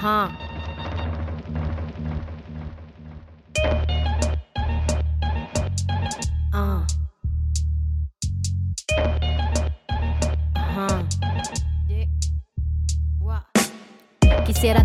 Ajá. Ah. Ajá. Quisiera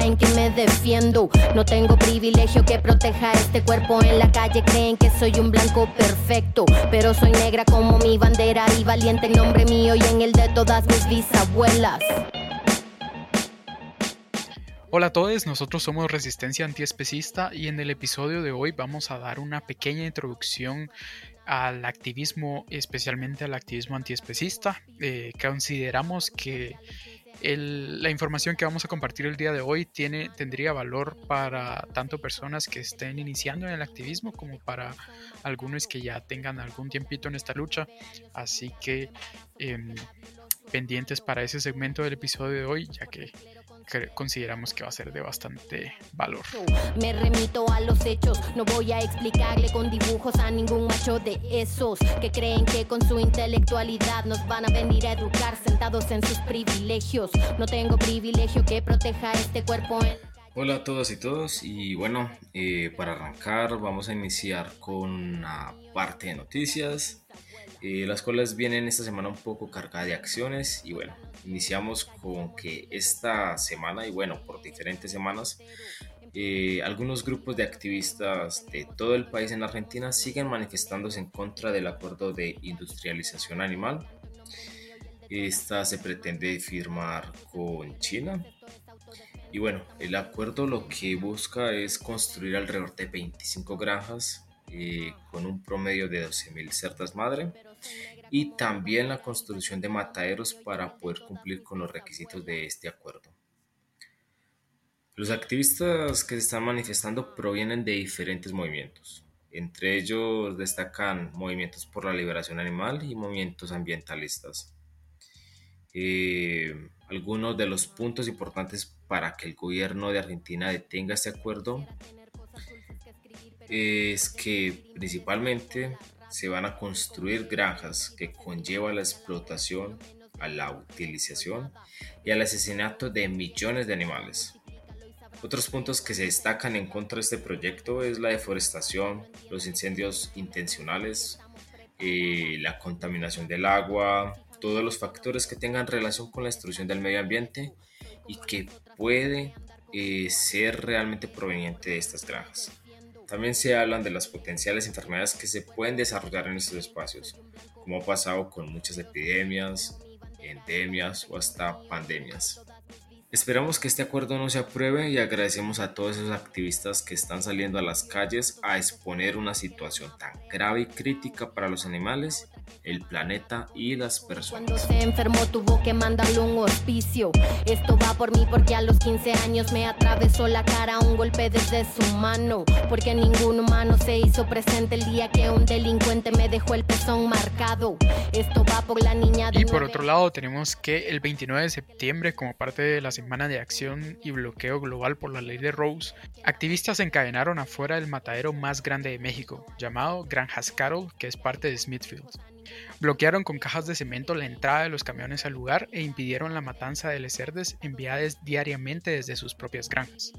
en que me defiendo. No tengo privilegio que proteja este cuerpo en la calle. Creen que soy un blanco perfecto, pero soy negra como mi bandera y valiente en nombre mío y en el de todas mis bisabuelas. Hola a todos, nosotros somos Resistencia Antiespecista y en el episodio de hoy vamos a dar una pequeña introducción al activismo, especialmente al activismo antiespecista. Eh, consideramos que la información que vamos a compartir el día de hoy tiene, tendría valor para tanto personas que estén iniciando en el activismo como para algunos que ya tengan algún tiempito en esta lucha. Así que em, pendientes para ese segmento del episodio de hoy, ya que consideramos que va a ser de bastante valor. Me remito a los hechos, no voy a explicarle con dibujos a ningún macho de esos que creen que con su intelectualidad nos van a venir a educar sentados en sus privilegios. No tengo privilegio que proteja este cuerpo. Hola a todas y todos y bueno, eh, para arrancar vamos a iniciar con una parte de noticias eh, las cuales vienen esta semana un poco cargadas de acciones y bueno, iniciamos con que esta semana y bueno, por diferentes semanas, eh, algunos grupos de activistas de todo el país en Argentina siguen manifestándose en contra del acuerdo de industrialización animal. Esta se pretende firmar con China. Y bueno, el acuerdo lo que busca es construir alrededor de 25 granjas eh, con un promedio de 12.000 cerdas madre y también la construcción de mataderos para poder cumplir con los requisitos de este acuerdo. Los activistas que se están manifestando provienen de diferentes movimientos. Entre ellos destacan movimientos por la liberación animal y movimientos ambientalistas. Eh, algunos de los puntos importantes para que el gobierno de Argentina detenga este acuerdo es que principalmente se van a construir granjas que conlleva la explotación, a la utilización y al asesinato de millones de animales. Otros puntos que se destacan en contra de este proyecto es la deforestación, los incendios intencionales, eh, la contaminación del agua, todos los factores que tengan relación con la destrucción del medio ambiente y que puede eh, ser realmente proveniente de estas granjas. También se hablan de las potenciales enfermedades que se pueden desarrollar en estos espacios, como ha pasado con muchas epidemias, endemias o hasta pandemias. Esperamos que este acuerdo no se apruebe y agradecemos a todos esos activistas que están saliendo a las calles a exponer una situación tan grave y crítica para los animales el planeta y las personas. Cuando se enfermó tuvo que mandarle un hospicio. Esto va por mí porque a los 15 años me atravesó la cara un golpe desde su mano. Porque ningún humano se hizo presente el día que un delincuente me dejó el pezón marcado. Esto va por la niña de Y por otro lado tenemos que el 29 de septiembre como parte de la semana de acción y bloqueo global por la ley de Rose, activistas encadenaron afuera del matadero más grande de México, llamado Granjas Carol, que es parte de Smithfield. Bloquearon con cajas de cemento la entrada de los camiones al lugar e impidieron la matanza de lecerdes enviadas diariamente desde sus propias granjas.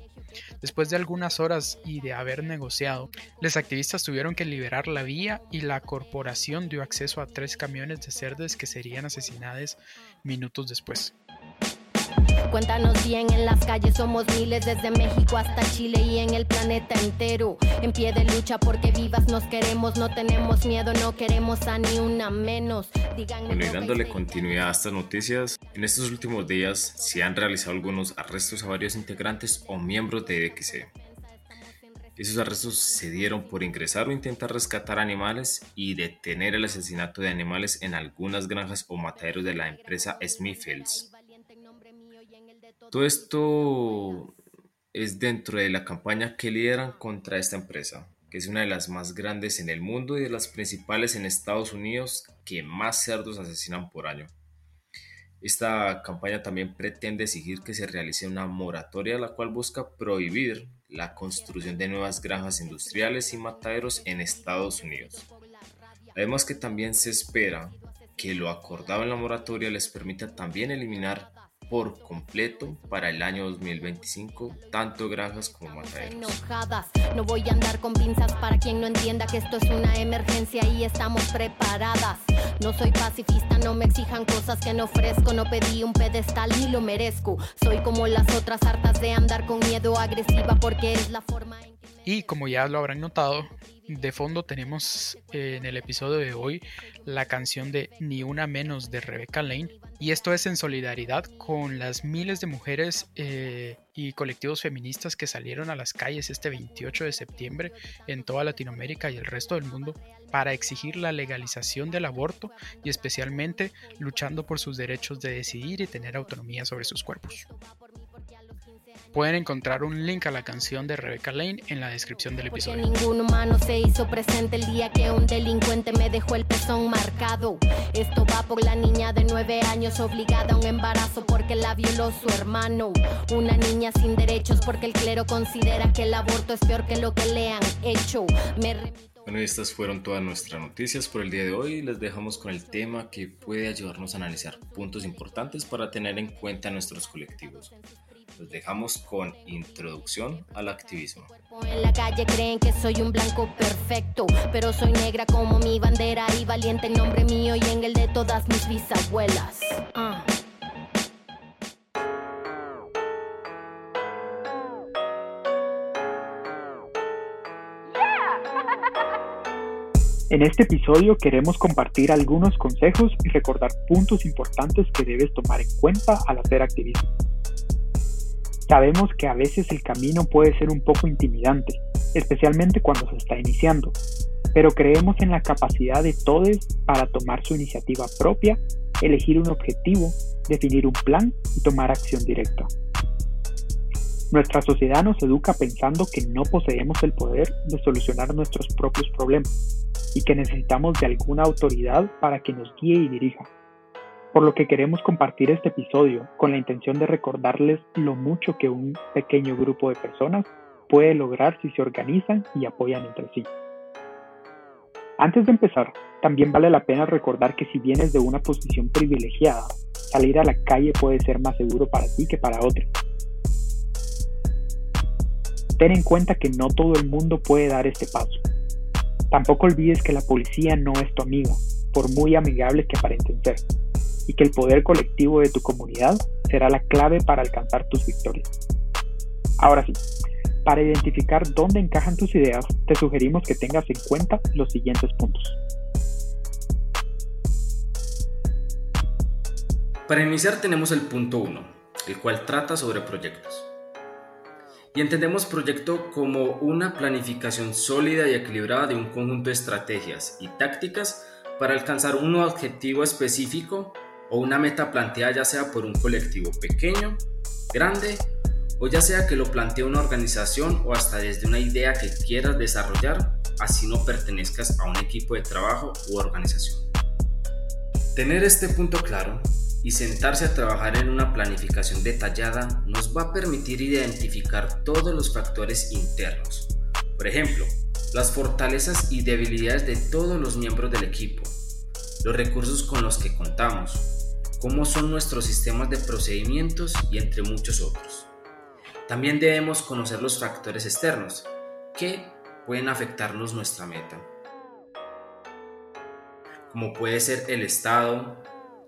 Después de algunas horas y de haber negociado, los activistas tuvieron que liberar la vía y la corporación dio acceso a tres camiones de cerdes que serían asesinados minutos después. Cuéntanos bien, en las calles somos miles desde México hasta Chile y en el planeta entero. En pie de lucha porque vivas nos queremos, no tenemos miedo, no queremos a ni una menos. bueno, y dándole continuidad a estas noticias, en estos últimos días se han realizado algunos arrestos a varios integrantes o miembros de XC. Esos arrestos se dieron por ingresar o intentar rescatar animales y detener el asesinato de animales en algunas granjas o mataderos de la empresa Smithfields. Todo esto es dentro de la campaña que lideran contra esta empresa, que es una de las más grandes en el mundo y de las principales en Estados Unidos que más cerdos asesinan por año. Esta campaña también pretende exigir que se realice una moratoria la cual busca prohibir la construcción de nuevas granjas industriales y mataderos en Estados Unidos. Además que también se espera que lo acordado en la moratoria les permita también eliminar por completo para el año 2025, tanto granjas como mataderos. No voy a andar con pinzas para quien no entienda que esto es una emergencia y estamos preparadas. No soy pacifista, no me exijan cosas que no ofrezco, no pedí un pedestal ni lo merezco. Soy como las otras hartas de andar con miedo agresiva porque es la forma en. Y como ya lo habrán notado, de fondo tenemos eh, en el episodio de hoy la canción de Ni una menos de Rebecca Lane. Y esto es en solidaridad con las miles de mujeres eh, y colectivos feministas que salieron a las calles este 28 de septiembre en toda Latinoamérica y el resto del mundo para exigir la legalización del aborto y especialmente luchando por sus derechos de decidir y tener autonomía sobre sus cuerpos. Pueden encontrar un link a la canción de Rebecca Lane en la descripción del episodio. Porque ningún humano se hizo presente el día que un delincuente me dejó el pezón marcado. Esto va por la niña de nueve años obligada a un embarazo porque la violó su hermano. Una niña sin derechos porque el clero considera que el aborto es peor que lo que le han hecho. Bueno, estas fueron todas nuestras noticias por el día de hoy. Les dejamos con el tema que puede ayudarnos a analizar puntos importantes para tener en cuenta nuestros colectivos. Los dejamos con introducción al activismo. En la calle creen que soy un blanco perfecto, pero soy negra como mi bandera y valiente en nombre mío y en el de todas mis bisabuelas. Ah. En este episodio queremos compartir algunos consejos y recordar puntos importantes que debes tomar en cuenta al hacer activismo. Sabemos que a veces el camino puede ser un poco intimidante, especialmente cuando se está iniciando, pero creemos en la capacidad de todos para tomar su iniciativa propia, elegir un objetivo, definir un plan y tomar acción directa. Nuestra sociedad nos educa pensando que no poseemos el poder de solucionar nuestros propios problemas y que necesitamos de alguna autoridad para que nos guíe y dirija por lo que queremos compartir este episodio con la intención de recordarles lo mucho que un pequeño grupo de personas puede lograr si se organizan y apoyan entre sí. Antes de empezar, también vale la pena recordar que si vienes de una posición privilegiada, salir a la calle puede ser más seguro para ti que para otros. Ten en cuenta que no todo el mundo puede dar este paso. Tampoco olvides que la policía no es tu amiga, por muy amigable que aparenten ser y que el poder colectivo de tu comunidad será la clave para alcanzar tus victorias. Ahora sí, para identificar dónde encajan tus ideas, te sugerimos que tengas en cuenta los siguientes puntos. Para iniciar tenemos el punto 1, el cual trata sobre proyectos. Y entendemos proyecto como una planificación sólida y equilibrada de un conjunto de estrategias y tácticas para alcanzar un objetivo específico o una meta planteada ya sea por un colectivo pequeño, grande o ya sea que lo plantee una organización o hasta desde una idea que quieras desarrollar, así no pertenezcas a un equipo de trabajo u organización. Tener este punto claro y sentarse a trabajar en una planificación detallada nos va a permitir identificar todos los factores internos. Por ejemplo, las fortalezas y debilidades de todos los miembros del equipo, los recursos con los que contamos, cómo son nuestros sistemas de procedimientos y entre muchos otros. También debemos conocer los factores externos que pueden afectarnos nuestra meta, como puede ser el Estado,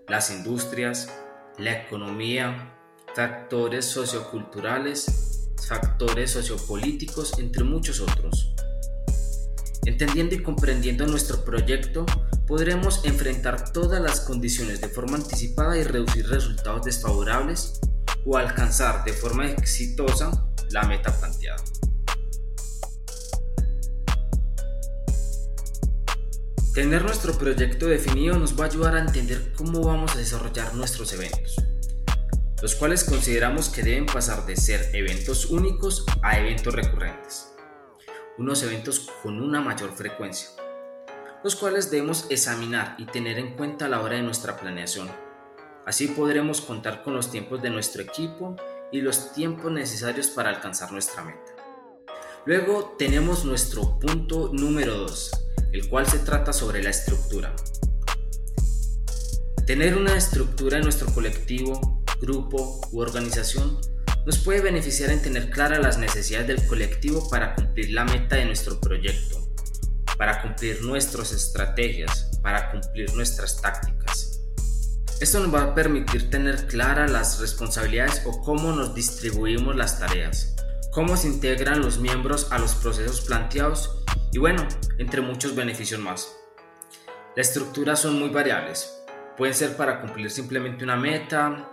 las industrias, la economía, factores socioculturales, factores sociopolíticos, entre muchos otros. Entendiendo y comprendiendo nuestro proyecto, podremos enfrentar todas las condiciones de forma anticipada y reducir resultados desfavorables o alcanzar de forma exitosa la meta planteada. Tener nuestro proyecto definido nos va a ayudar a entender cómo vamos a desarrollar nuestros eventos. los cuales consideramos que deben pasar de ser eventos únicos a eventos recurrentes, unos eventos con una mayor frecuencia, los cuales debemos examinar y tener en cuenta a la hora de nuestra planeación. Así podremos contar con los tiempos de nuestro equipo y los tiempos necesarios para alcanzar nuestra meta. Luego tenemos nuestro punto número 2, el cual se trata sobre la estructura. Tener una estructura en nuestro colectivo, grupo u organización nos puede beneficiar en tener claras las necesidades del colectivo para cumplir la meta de nuestro proyecto para cumplir nuestras estrategias, para cumplir nuestras tácticas. Esto nos va a permitir tener claras las responsabilidades o cómo nos distribuimos las tareas, cómo se integran los miembros a los procesos planteados y bueno, entre muchos beneficios más. Las estructuras son muy variables. Pueden ser para cumplir simplemente una meta,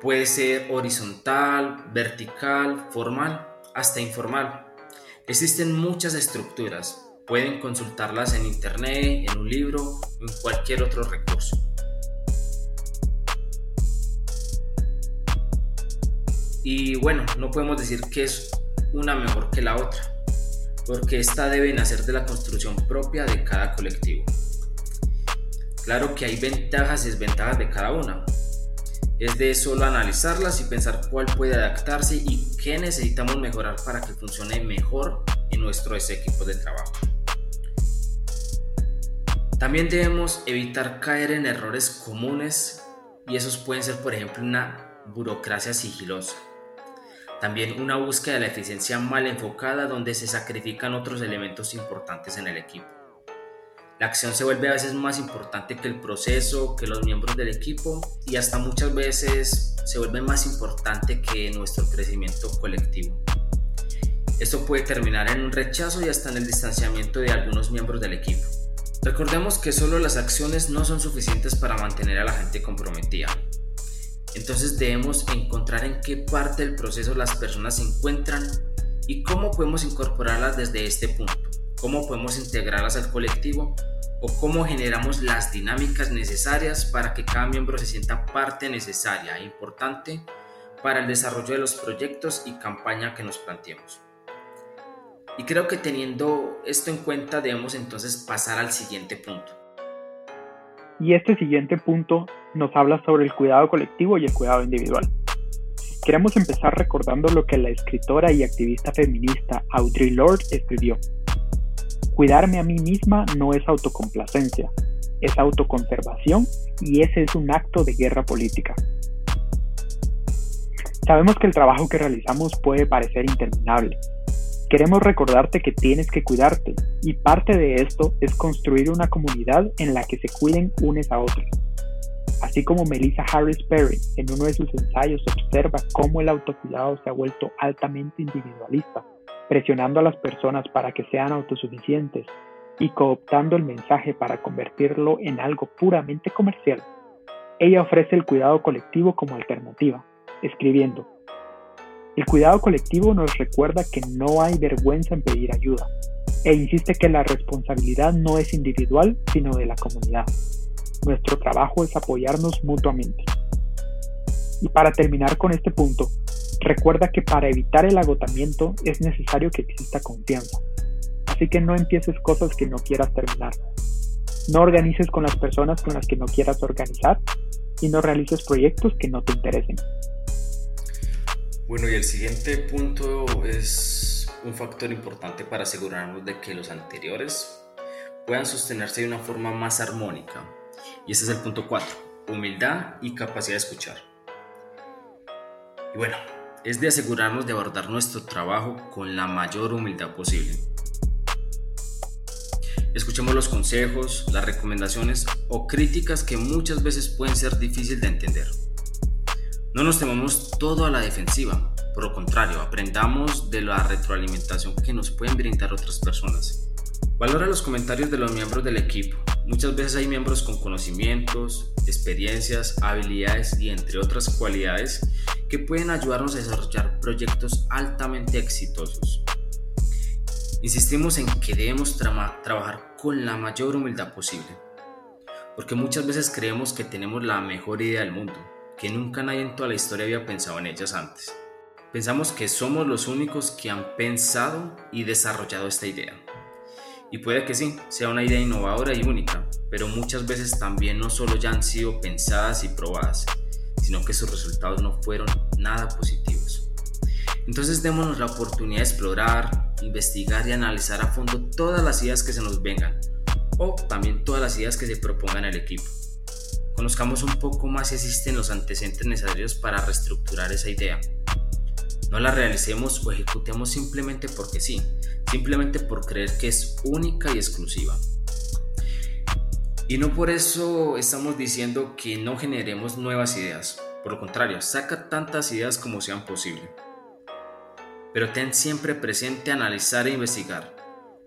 puede ser horizontal, vertical, formal, hasta informal. Existen muchas estructuras, Pueden consultarlas en internet, en un libro en cualquier otro recurso. Y bueno, no podemos decir que es una mejor que la otra, porque esta debe nacer de la construcción propia de cada colectivo. Claro que hay ventajas y desventajas de cada una. Es de solo analizarlas y pensar cuál puede adaptarse y qué necesitamos mejorar para que funcione mejor en nuestro equipo de trabajo. También debemos evitar caer en errores comunes y esos pueden ser por ejemplo una burocracia sigilosa. También una búsqueda de la eficiencia mal enfocada donde se sacrifican otros elementos importantes en el equipo. La acción se vuelve a veces más importante que el proceso, que los miembros del equipo y hasta muchas veces se vuelve más importante que nuestro crecimiento colectivo. Esto puede terminar en un rechazo y hasta en el distanciamiento de algunos miembros del equipo. Recordemos que solo las acciones no son suficientes para mantener a la gente comprometida. Entonces debemos encontrar en qué parte del proceso las personas se encuentran y cómo podemos incorporarlas desde este punto, cómo podemos integrarlas al colectivo o cómo generamos las dinámicas necesarias para que cada miembro se sienta parte necesaria e importante para el desarrollo de los proyectos y campaña que nos planteemos. Y creo que teniendo esto en cuenta debemos entonces pasar al siguiente punto. Y este siguiente punto nos habla sobre el cuidado colectivo y el cuidado individual. Queremos empezar recordando lo que la escritora y activista feminista Audre Lorde escribió. Cuidarme a mí misma no es autocomplacencia, es autoconservación y ese es un acto de guerra política. Sabemos que el trabajo que realizamos puede parecer interminable, Queremos recordarte que tienes que cuidarte y parte de esto es construir una comunidad en la que se cuiden unes a otros. Así como Melissa Harris Perry en uno de sus ensayos observa cómo el autocuidado se ha vuelto altamente individualista, presionando a las personas para que sean autosuficientes y cooptando el mensaje para convertirlo en algo puramente comercial. Ella ofrece el cuidado colectivo como alternativa, escribiendo, el cuidado colectivo nos recuerda que no hay vergüenza en pedir ayuda e insiste que la responsabilidad no es individual, sino de la comunidad. Nuestro trabajo es apoyarnos mutuamente. Y para terminar con este punto, recuerda que para evitar el agotamiento es necesario que exista confianza. Así que no empieces cosas que no quieras terminar. No organices con las personas con las que no quieras organizar y no realices proyectos que no te interesen. Bueno, y el siguiente punto es un factor importante para asegurarnos de que los anteriores puedan sostenerse de una forma más armónica. Y ese es el punto 4, humildad y capacidad de escuchar. Y bueno, es de asegurarnos de abordar nuestro trabajo con la mayor humildad posible. Escuchemos los consejos, las recomendaciones o críticas que muchas veces pueden ser difíciles de entender. No nos temamos todo a la defensiva, por lo contrario, aprendamos de la retroalimentación que nos pueden brindar otras personas. Valora los comentarios de los miembros del equipo. Muchas veces hay miembros con conocimientos, experiencias, habilidades y entre otras cualidades que pueden ayudarnos a desarrollar proyectos altamente exitosos. Insistimos en que debemos trabajar con la mayor humildad posible, porque muchas veces creemos que tenemos la mejor idea del mundo que nunca nadie en toda la historia había pensado en ellas antes. Pensamos que somos los únicos que han pensado y desarrollado esta idea. Y puede que sí, sea una idea innovadora y única, pero muchas veces también no solo ya han sido pensadas y probadas, sino que sus resultados no fueron nada positivos. Entonces démonos la oportunidad de explorar, investigar y analizar a fondo todas las ideas que se nos vengan, o también todas las ideas que se propongan al equipo. Conozcamos un poco más si existen los antecedentes necesarios para reestructurar esa idea. No la realicemos o ejecutemos simplemente porque sí, simplemente por creer que es única y exclusiva. Y no por eso estamos diciendo que no generemos nuevas ideas. Por lo contrario, saca tantas ideas como sean posible. Pero ten siempre presente analizar e investigar.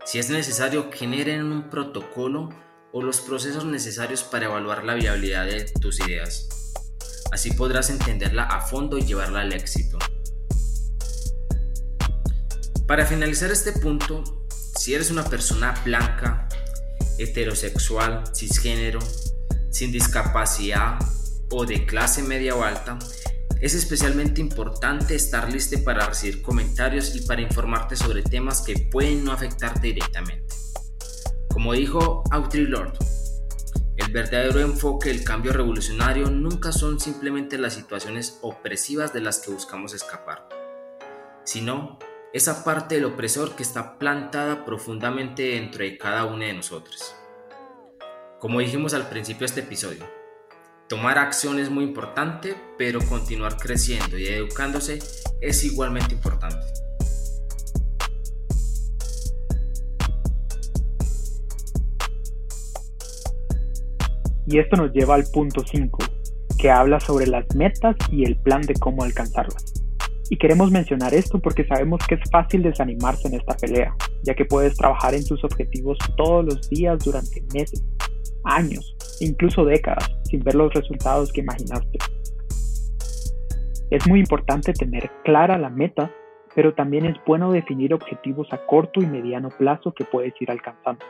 Si es necesario, generen un protocolo o los procesos necesarios para evaluar la viabilidad de tus ideas. Así podrás entenderla a fondo y llevarla al éxito. Para finalizar este punto, si eres una persona blanca, heterosexual, cisgénero, sin discapacidad o de clase media o alta, es especialmente importante estar listo para recibir comentarios y para informarte sobre temas que pueden no afectarte directamente. Como dijo Audre Lorde, el verdadero enfoque del cambio revolucionario nunca son simplemente las situaciones opresivas de las que buscamos escapar, sino esa parte del opresor que está plantada profundamente dentro de cada uno de nosotros. Como dijimos al principio de este episodio, tomar acción es muy importante, pero continuar creciendo y educándose es igualmente importante. Y esto nos lleva al punto 5, que habla sobre las metas y el plan de cómo alcanzarlas. Y queremos mencionar esto porque sabemos que es fácil desanimarse en esta pelea, ya que puedes trabajar en tus objetivos todos los días durante meses, años, incluso décadas, sin ver los resultados que imaginaste. Es muy importante tener clara la meta, pero también es bueno definir objetivos a corto y mediano plazo que puedes ir alcanzando.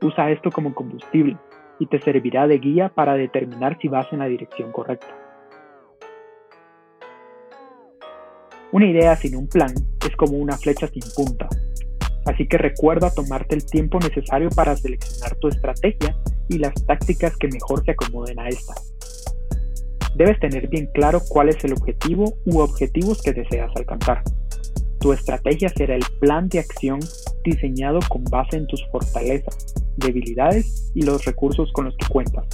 Usa esto como combustible y te servirá de guía para determinar si vas en la dirección correcta. Una idea sin un plan es como una flecha sin punta, así que recuerda tomarte el tiempo necesario para seleccionar tu estrategia y las tácticas que mejor se acomoden a esta. Debes tener bien claro cuál es el objetivo u objetivos que deseas alcanzar. Tu estrategia será el plan de acción diseñado con base en tus fortalezas, debilidades y los recursos con los que cuentas.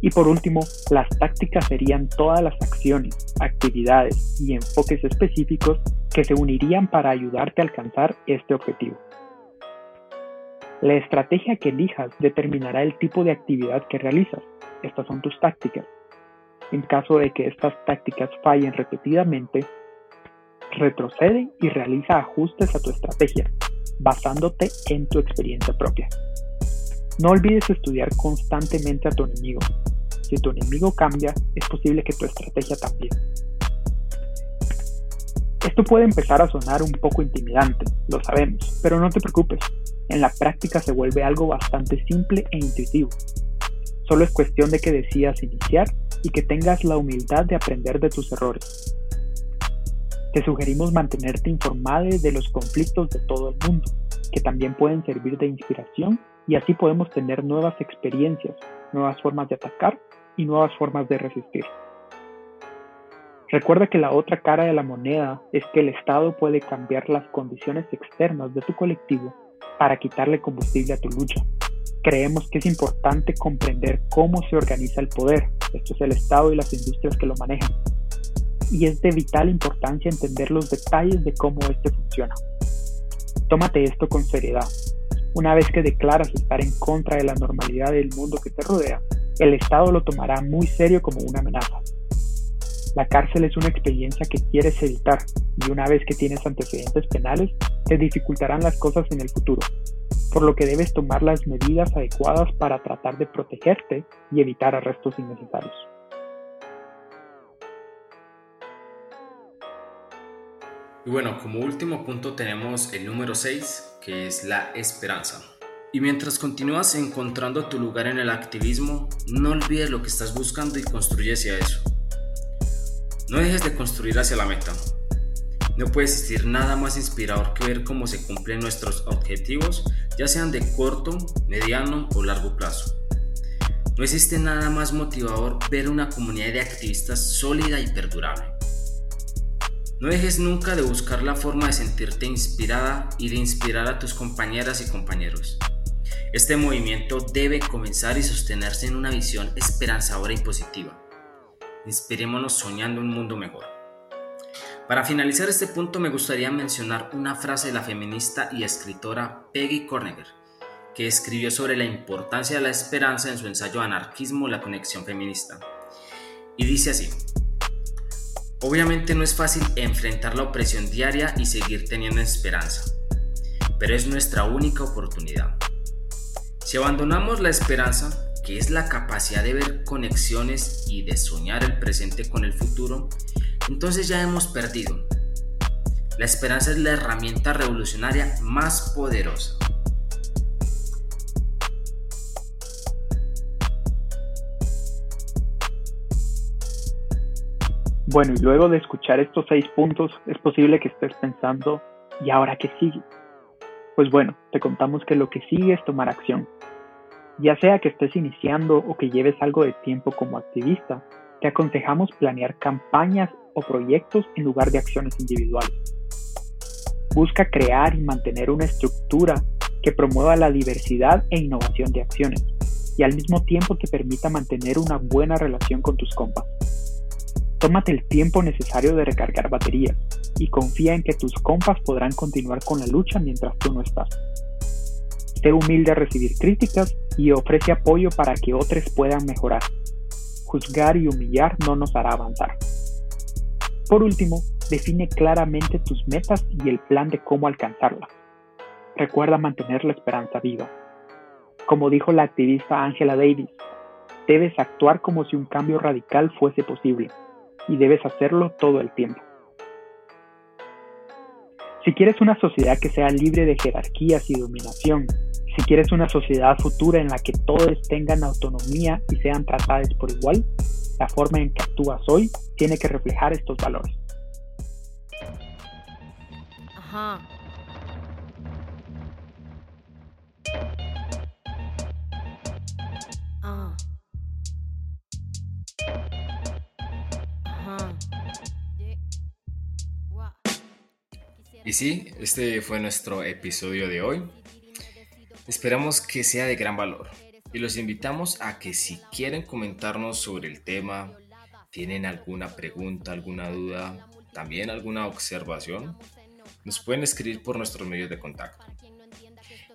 Y por último, las tácticas serían todas las acciones, actividades y enfoques específicos que se unirían para ayudarte a alcanzar este objetivo. La estrategia que elijas determinará el tipo de actividad que realizas. Estas son tus tácticas. En caso de que estas tácticas fallen repetidamente, retrocede y realiza ajustes a tu estrategia, basándote en tu experiencia propia. No olvides estudiar constantemente a tu enemigo. Si tu enemigo cambia, es posible que tu estrategia también. Esto puede empezar a sonar un poco intimidante, lo sabemos, pero no te preocupes. En la práctica se vuelve algo bastante simple e intuitivo. Solo es cuestión de que decidas iniciar y que tengas la humildad de aprender de tus errores. Te sugerimos mantenerte informado de los conflictos de todo el mundo, que también pueden servir de inspiración y así podemos tener nuevas experiencias, nuevas formas de atacar y nuevas formas de resistir. Recuerda que la otra cara de la moneda es que el Estado puede cambiar las condiciones externas de tu colectivo para quitarle combustible a tu lucha. Creemos que es importante comprender cómo se organiza el poder, esto es el Estado y las industrias que lo manejan. Y es de vital importancia entender los detalles de cómo este funciona. Tómate esto con seriedad, una vez que declaras estar en contra de la normalidad del mundo que te rodea, el Estado lo tomará muy serio como una amenaza. La cárcel es una experiencia que quieres evitar y una vez que tienes antecedentes penales, te dificultarán las cosas en el futuro, por lo que debes tomar las medidas adecuadas para tratar de protegerte y evitar arrestos innecesarios. Y bueno, como último punto tenemos el número 6, que es la esperanza. Y mientras continúas encontrando tu lugar en el activismo, no olvides lo que estás buscando y construye hacia eso. No dejes de construir hacia la meta. No puede existir nada más inspirador que ver cómo se cumplen nuestros objetivos, ya sean de corto, mediano o largo plazo. No existe nada más motivador ver una comunidad de activistas sólida y perdurable. No dejes nunca de buscar la forma de sentirte inspirada y de inspirar a tus compañeras y compañeros. Este movimiento debe comenzar y sostenerse en una visión esperanzadora y positiva. Inspirémonos soñando un mundo mejor. Para finalizar este punto me gustaría mencionar una frase de la feminista y escritora Peggy Corneger, que escribió sobre la importancia de la esperanza en su ensayo Anarquismo, la conexión feminista. Y dice así, obviamente no es fácil enfrentar la opresión diaria y seguir teniendo esperanza, pero es nuestra única oportunidad. Si abandonamos la esperanza, que es la capacidad de ver conexiones y de soñar el presente con el futuro, entonces ya hemos perdido. La esperanza es la herramienta revolucionaria más poderosa. Bueno, y luego de escuchar estos seis puntos, es posible que estés pensando, ¿y ahora qué sigue? Pues bueno, te contamos que lo que sigue es tomar acción. Ya sea que estés iniciando o que lleves algo de tiempo como activista, te aconsejamos planear campañas o proyectos en lugar de acciones individuales. Busca crear y mantener una estructura que promueva la diversidad e innovación de acciones y al mismo tiempo te permita mantener una buena relación con tus compas. Tómate el tiempo necesario de recargar baterías y confía en que tus compas podrán continuar con la lucha mientras tú no estás. Sé humilde a recibir críticas y ofrece apoyo para que otros puedan mejorar. Juzgar y humillar no nos hará avanzar. Por último, define claramente tus metas y el plan de cómo alcanzarlas. Recuerda mantener la esperanza viva. Como dijo la activista Angela Davis, debes actuar como si un cambio radical fuese posible y debes hacerlo todo el tiempo. Si quieres una sociedad que sea libre de jerarquías y dominación, si quieres una sociedad futura en la que todos tengan autonomía y sean tratados por igual, la forma en que actúas hoy tiene que reflejar estos valores. Ajá. Y sí, este fue nuestro episodio de hoy. Esperamos que sea de gran valor y los invitamos a que si quieren comentarnos sobre el tema, tienen alguna pregunta, alguna duda, también alguna observación, nos pueden escribir por nuestros medios de contacto.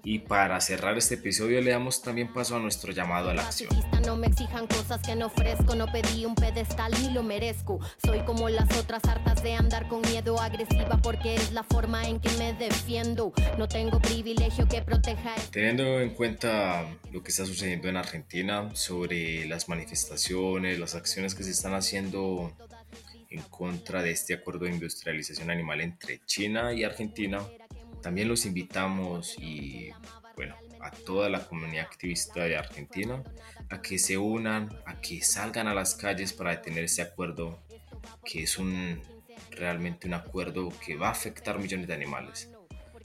Y para cerrar este episodio le damos también paso a nuestro llamado a la acción. No me exijan cosas que no ofrezco, no pedí un pedestal ni lo merezco. Soy como las otras hartas de andar con miedo agresiva porque es la forma en que me defiendo. No tengo privilegio que proteja. Teniendo en cuenta lo que está sucediendo en Argentina sobre las manifestaciones, las acciones que se están haciendo en contra de este acuerdo de industrialización animal entre China y Argentina, también los invitamos y bueno, a toda la comunidad activista de Argentina a que se unan, a que salgan a las calles para detener este acuerdo que es un realmente un acuerdo que va a afectar millones de animales.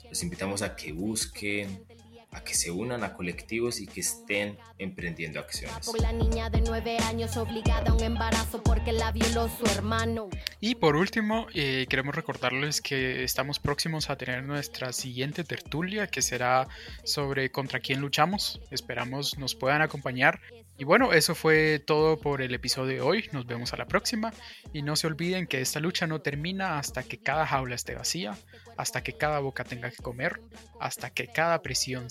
Los invitamos a que busquen, a que se unan a colectivos y que estén emprendiendo acciones. Por la niña de nueve años obligada a un embarazo porque la violó su hermano. Y por último, eh, queremos recordarles que estamos próximos a tener nuestra siguiente tertulia que será sobre contra quién luchamos. Esperamos nos puedan acompañar. Y bueno, eso fue todo por el episodio de hoy. Nos vemos a la próxima. Y no se olviden que esta lucha no termina hasta que cada jaula esté vacía, hasta que cada boca tenga que comer, hasta que cada prisión